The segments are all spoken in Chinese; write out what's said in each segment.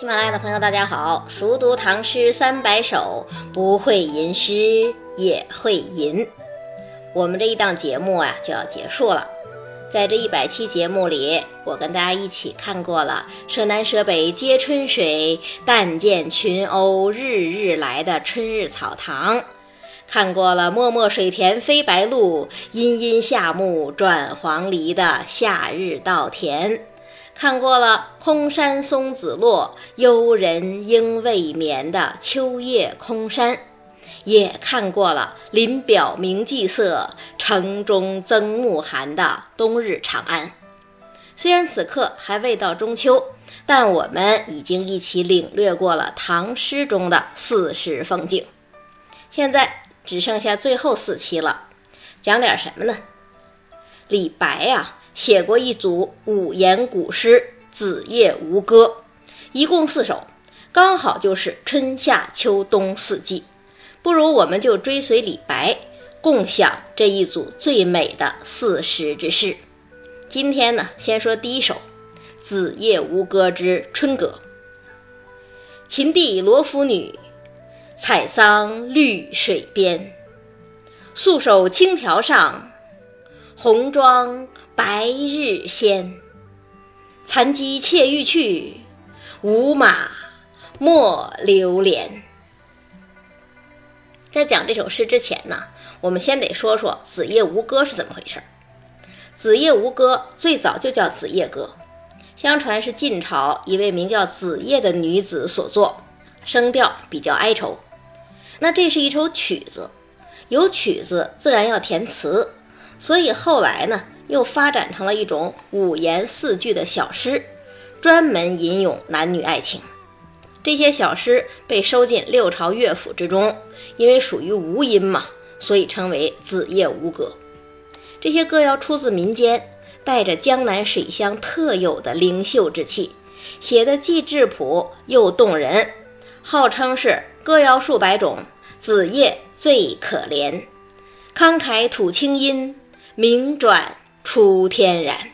喜马拉雅的朋友，大家好！熟读唐诗三百首，不会吟诗也会吟。我们这一档节目啊就要结束了。在这一百期节目里，我跟大家一起看过了“舍南舍北皆春水，但见群鸥日日来”的春日草堂，看过了“漠漠水田飞白鹭，阴阴夏木转黄鹂”的夏日稻田。看过了“空山松子落，幽人应未眠”的秋夜空山，也看过了“林表明霁色，城中增暮寒”的冬日长安。虽然此刻还未到中秋，但我们已经一起领略过了唐诗中的四时风景。现在只剩下最后四期了，讲点什么呢？李白呀。写过一组五言古诗《子夜吴歌》，一共四首，刚好就是春夏秋冬四季。不如我们就追随李白，共享这一组最美的四时之诗。今天呢，先说第一首《子夜吴歌之春歌》。秦地罗敷女，采桑绿水边。素手轻条上，红妆。白日先，残机妾欲去，无马莫留连。在讲这首诗之前呢，我们先得说说《子夜吴歌》是怎么回事。《子夜吴歌》最早就叫《子夜歌》，相传是晋朝一位名叫子夜的女子所作，声调比较哀愁。那这是一首曲子，有曲子自然要填词，所以后来呢。又发展成了一种五言四句的小诗，专门吟咏男女爱情。这些小诗被收进六朝乐府之中，因为属于吴音嘛，所以称为《子夜吴歌》。这些歌谣出自民间，带着江南水乡特有的灵秀之气，写的既质朴又动人，号称是歌谣数百种，子夜最可怜。慷慨吐清音，名转。出天然，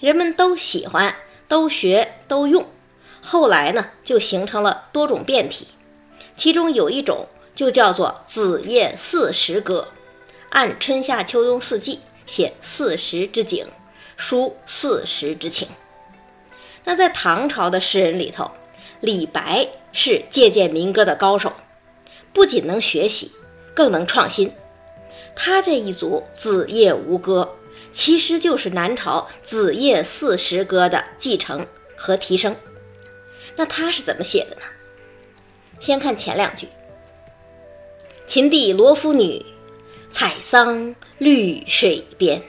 人们都喜欢，都学，都用。后来呢，就形成了多种变体，其中有一种就叫做《子夜四时歌》，按春夏秋冬四季写四时之景，抒四时之情。那在唐朝的诗人里头，李白是借鉴民歌的高手，不仅能学习，更能创新。他这一组《子夜吴歌》。其实就是南朝《子夜四时歌》的继承和提升。那他是怎么写的呢？先看前两句：“秦地罗敷女，采桑绿水边。”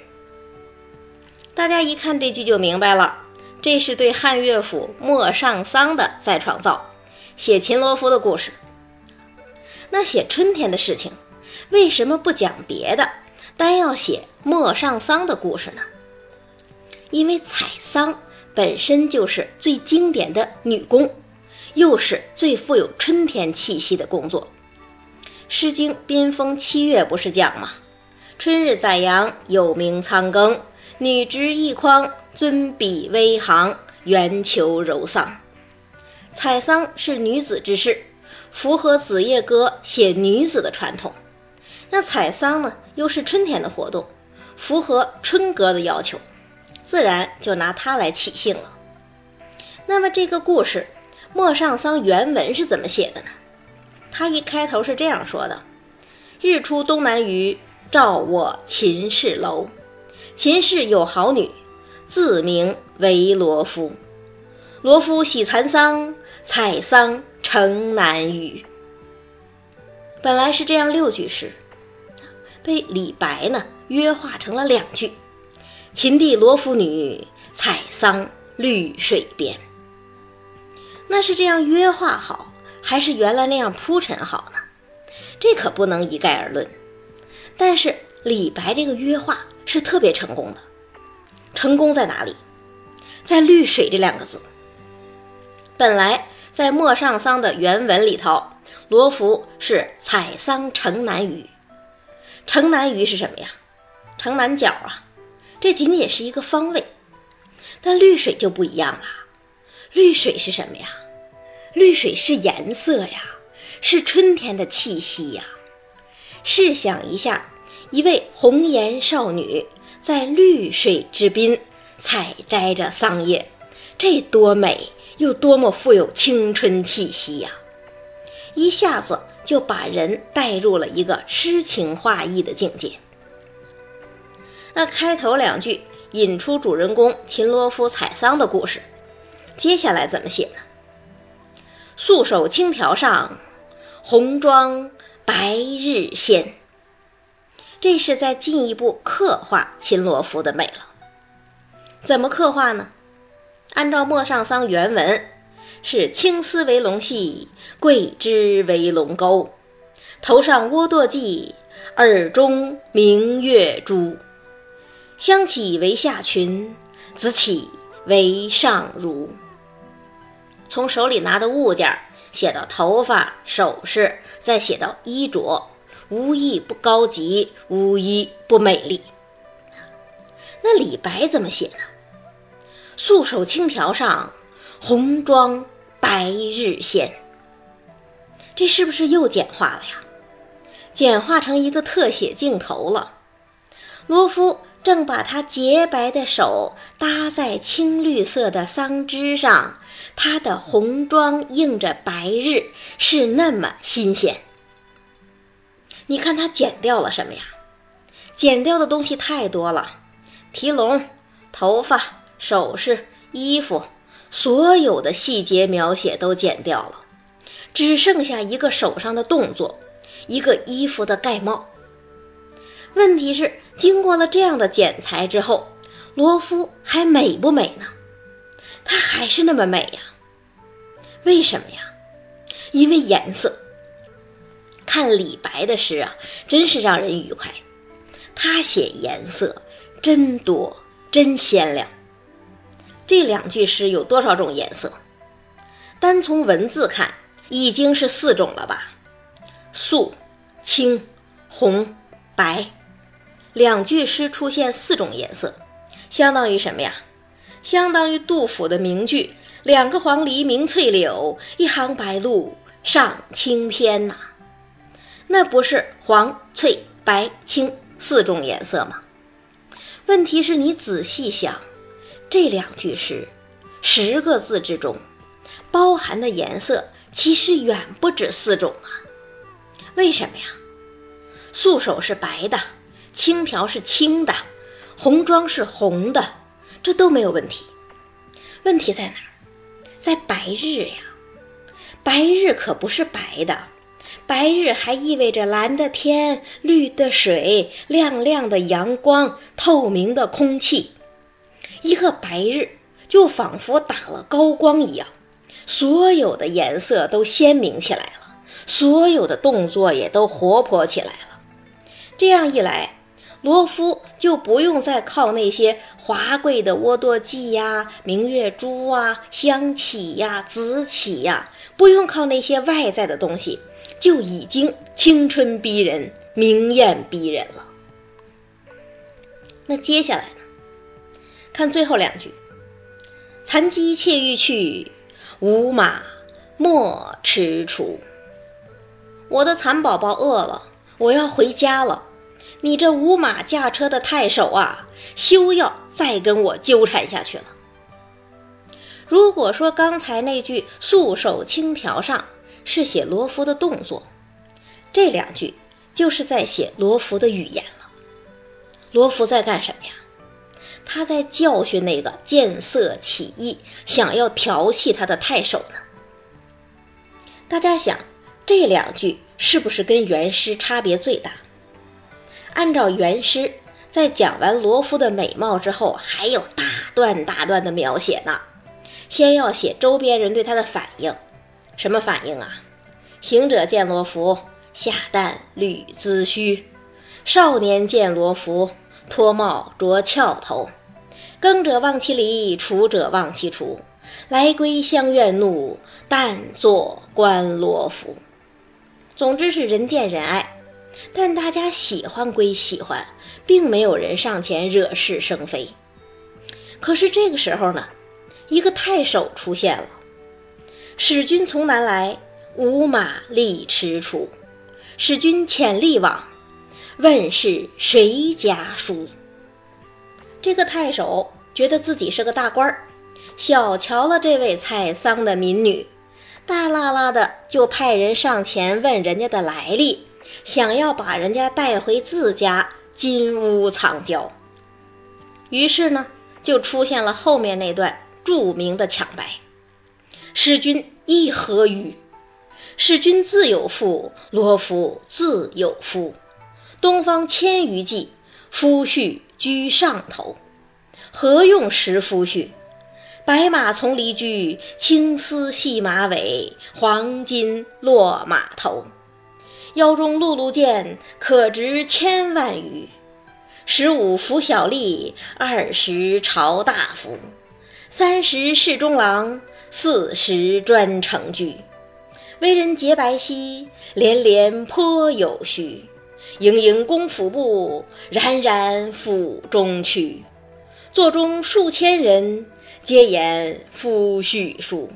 大家一看这句就明白了，这是对汉乐府《陌上桑》的再创造，写秦罗敷的故事。那写春天的事情，为什么不讲别的？单要写陌上桑的故事呢，因为采桑本身就是最经典的女工，又是最富有春天气息的工作。《诗经·边风·七月》不是讲吗？春日宰羊，有鸣仓庚，女执一筐，尊比微行，圆求柔桑。采桑是女子之事，符合《子夜歌》写女子的传统。那采桑呢，又是春天的活动，符合春歌的要求，自然就拿它来起兴了。那么这个故事《陌上桑》原文是怎么写的呢？它一开头是这样说的：“日出东南隅，照我秦氏楼。秦氏有好女，自名为罗敷。罗敷喜蚕桑，采桑城南隅。”本来是这样六句诗。被李白呢约化成了两句：“秦地罗敷女，采桑绿水边。”那是这样约化好，还是原来那样铺陈好呢？这可不能一概而论。但是李白这个约化是特别成功的，成功在哪里？在“绿水”这两个字。本来在《陌上桑》的原文里头，罗浮是采桑城南隅。城南隅是什么呀？城南角啊，这仅仅是一个方位。但绿水就不一样了，绿水是什么呀？绿水是颜色呀，是春天的气息呀。试想一下，一位红颜少女在绿水之滨采摘着桑叶，这多美，又多么富有青春气息呀！一下子就把人带入了一个诗情画意的境界。那开头两句引出主人公秦罗夫采桑的故事，接下来怎么写呢？素手青条上，红妆白日鲜。这是在进一步刻画秦罗夫的美了。怎么刻画呢？按照《陌上桑》原文，是青丝为龙系，桂枝为龙钩，头上倭堕髻，耳中明月珠。香起为下裙，紫起为上襦。从手里拿的物件写到头发、首饰，再写到衣着，无一不高级，无一不美丽。那李白怎么写呢？素手青条上，红妆白日鲜。这是不是又简化了呀？简化成一个特写镜头了。罗夫。正把他洁白的手搭在青绿色的桑枝上，他的红妆映着白日，是那么新鲜。你看他剪掉了什么呀？剪掉的东西太多了，提笼、头发、首饰、衣服，所有的细节描写都剪掉了，只剩下一个手上的动作，一个衣服的盖帽。问题是。经过了这样的剪裁之后，罗夫还美不美呢？他还是那么美呀。为什么呀？因为颜色。看李白的诗啊，真是让人愉快。他写颜色真多，真鲜亮。这两句诗有多少种颜色？单从文字看，已经是四种了吧？素、青、红、白。两句诗出现四种颜色，相当于什么呀？相当于杜甫的名句“两个黄鹂鸣翠柳，一行白鹭上青天”呐。那不是黄、翠、白、青四种颜色吗？问题是你仔细想，这两句诗十个字之中，包含的颜色其实远不止四种啊。为什么呀？素手是白的。青条是青的，红妆是红的，这都没有问题。问题在哪儿？在白日呀！白日可不是白的，白日还意味着蓝的天、绿的水、亮亮的阳光、透明的空气。一个白日就仿佛打了高光一样，所有的颜色都鲜明起来了，所有的动作也都活泼起来了。这样一来。罗夫就不用再靠那些华贵的倭堕髻呀、明月珠啊、香起呀、紫起呀，不用靠那些外在的东西，就已经青春逼人、明艳逼人了。那接下来？看最后两句：“残鸡妾欲去，无马莫迟除。”我的蚕宝宝饿了，我要回家了。你这无马驾车的太守啊，休要再跟我纠缠下去了。如果说刚才那句“素手青条上”是写罗浮的动作，这两句就是在写罗浮的语言了。罗浮在干什么呀？他在教训那个见色起意、想要调戏他的太守呢。大家想，这两句是不是跟原诗差别最大？按照原诗，在讲完罗夫的美貌之后，还有大段大段的描写呢。先要写周边人对他的反应，什么反应啊？行者见罗浮，下蛋履髭须；少年见罗浮，脱帽着翘头。耕者忘其犁，锄者忘其锄。来归乡怨怒，但作观罗浮。总之是人见人爱。但大家喜欢归喜欢，并没有人上前惹是生非。可是这个时候呢，一个太守出现了。使君从南来，吾马力驰出。使君遣吏往，问是谁家书？这个太守觉得自己是个大官儿，小瞧了这位采桑的民女，大啦啦的就派人上前问人家的来历，想要把人家带回自家金屋藏娇。于是呢，就出现了后面那段著名的抢白：“使君意何于？使君自有妇，罗敷自有夫。东方千余骑，夫婿居上头。何用识夫婿？白马从离驹，青丝系马尾，黄金落马头。腰中辘辘剑，可值千万余。”十五服小吏，二十朝大夫，三十侍中郎，四十专程居。为人洁白皙，连连颇有序。盈盈公府部，冉冉府中去。座中数千人，皆言夫婿书。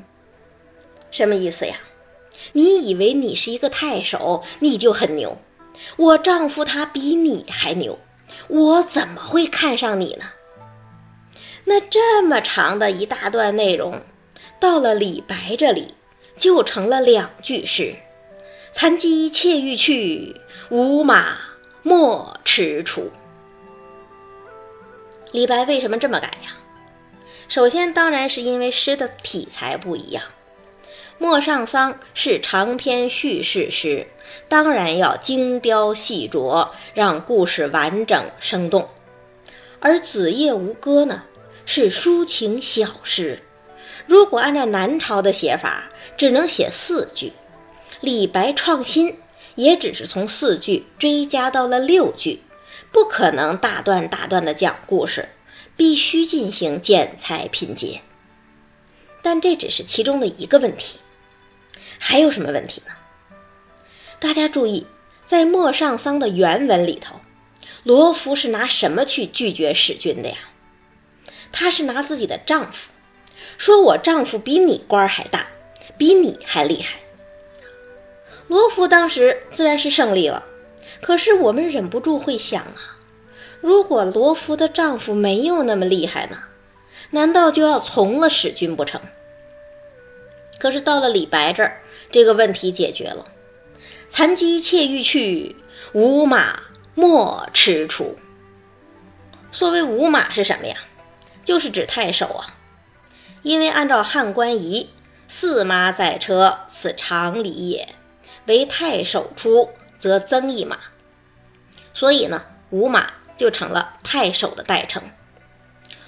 什么意思呀？你以为你是一个太守，你就很牛？我丈夫他比你还牛。我怎么会看上你呢？那这么长的一大段内容，到了李白这里就成了两句诗：“残机窃欲去，无马莫迟出。”李白为什么这么改呀？首先当然是因为诗的题材不一样，《陌上桑》是长篇叙事诗。当然要精雕细琢，让故事完整生动。而《子夜吴歌》呢，是抒情小诗。如果按照南朝的写法，只能写四句。李白创新，也只是从四句追加到了六句，不可能大段大段的讲故事，必须进行剪裁拼接。但这只是其中的一个问题，还有什么问题呢？大家注意，在《陌上桑》的原文里头，罗敷是拿什么去拒绝使君的呀？她是拿自己的丈夫，说我丈夫比你官还大，比你还厉害。罗敷当时自然是胜利了，可是我们忍不住会想啊，如果罗敷的丈夫没有那么厉害呢？难道就要从了使君不成？可是到了李白这儿，这个问题解决了。残鸡窃欲去，无马莫迟出。所谓无马是什么呀？就是指太守啊。因为按照汉官仪，驷马载车，此常理也。为太守出，则增一马。所以呢，五马就成了太守的代称。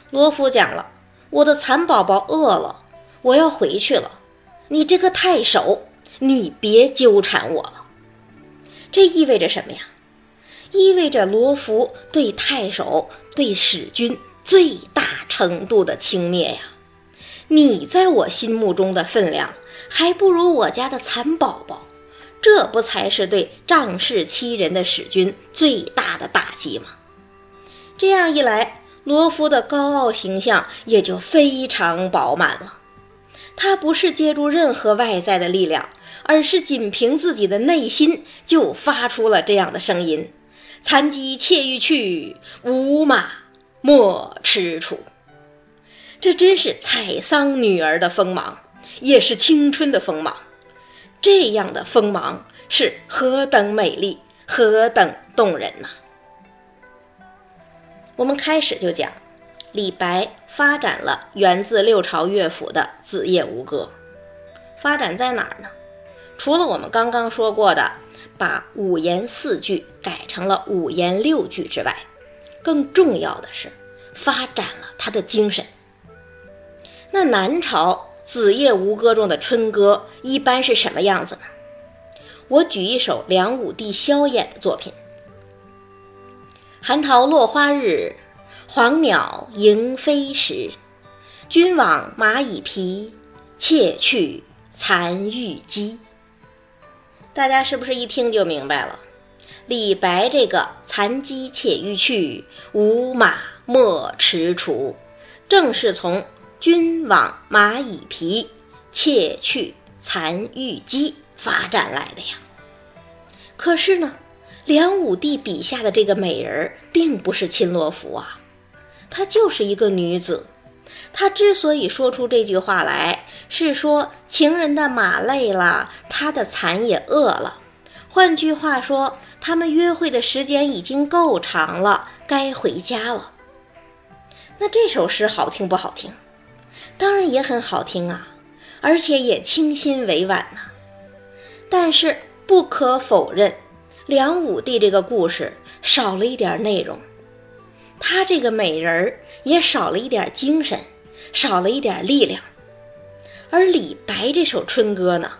罗敷讲了，我的蚕宝宝饿了，我要回去了。你这个太守，你别纠缠我了。这意味着什么呀？意味着罗浮对太守、对使君最大程度的轻蔑呀！你在我心目中的分量，还不如我家的蚕宝宝，这不才是对仗势欺人的使君最大的打击吗？这样一来，罗浮的高傲形象也就非常饱满了。他不是借助任何外在的力量。而是仅凭自己的内心就发出了这样的声音：“残机窃欲去，无马莫迟出。”这真是采桑女儿的锋芒，也是青春的锋芒。这样的锋芒是何等美丽，何等动人呐！我们开始就讲，李白发展了源自六朝乐府的《子夜吴歌》，发展在哪儿呢？除了我们刚刚说过的，把五言四句改成了五言六句之外，更重要的是发展了他的精神。那南朝《子夜吴歌》中的春歌一般是什么样子呢？我举一首梁武帝萧衍的作品：“寒桃落花日，黄鸟迎飞时。君往马已疲，妾去残玉鸡。”大家是不是一听就明白了？李白这个“残鸡且欲去，无马莫迟出”，正是从“君往马已疲，妾去残玉姬发展来的呀。可是呢，梁武帝笔下的这个美人并不是秦罗敷啊，她就是一个女子。她之所以说出这句话来，是说情人的马累了，她的蚕也饿了。换句话说，他们约会的时间已经够长了，该回家了。那这首诗好听不好听？当然也很好听啊，而且也清新委婉呐。但是不可否认，梁武帝这个故事少了一点内容，他这个美人儿也少了一点精神，少了一点力量。而李白这首春歌呢？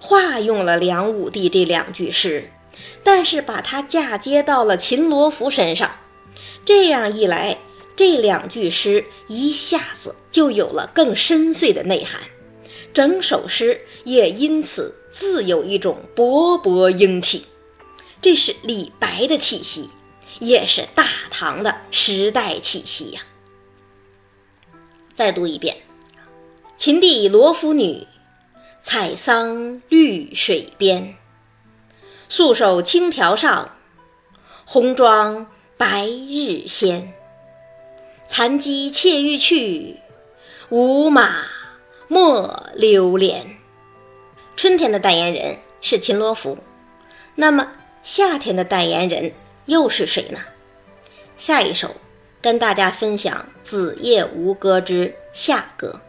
化用了梁武帝这两句诗，但是把它嫁接到了秦罗浮身上，这样一来，这两句诗一下子就有了更深邃的内涵，整首诗也因此自有一种勃勃英气。这是李白的气息，也是大唐的时代气息呀。再读一遍：秦帝罗浮女。采桑绿水边，素手青条上，红妆白日鲜。残机妾欲去，无马莫留恋。春天的代言人是秦罗浮，那么夏天的代言人又是谁呢？下一首跟大家分享《子夜吴歌》之夏歌。